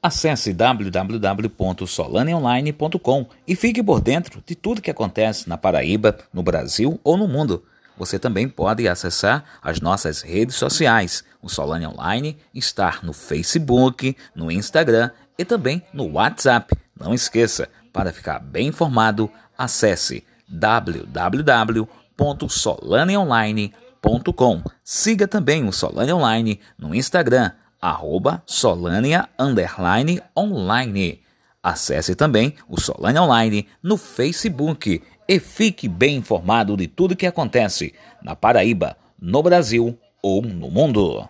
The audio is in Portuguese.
Acesse www.solaniaonline.com e fique por dentro de tudo que acontece na Paraíba, no Brasil ou no mundo. Você também pode acessar as nossas redes sociais. O Solane Online está no Facebook, no Instagram e também no WhatsApp. Não esqueça, para ficar bem informado, acesse www.solaneonline.com. Siga também o Solane Online no Instagram arroba Solânia underline online. Acesse também o Solânia Online no Facebook e fique bem informado de tudo que acontece na Paraíba, no Brasil ou no mundo.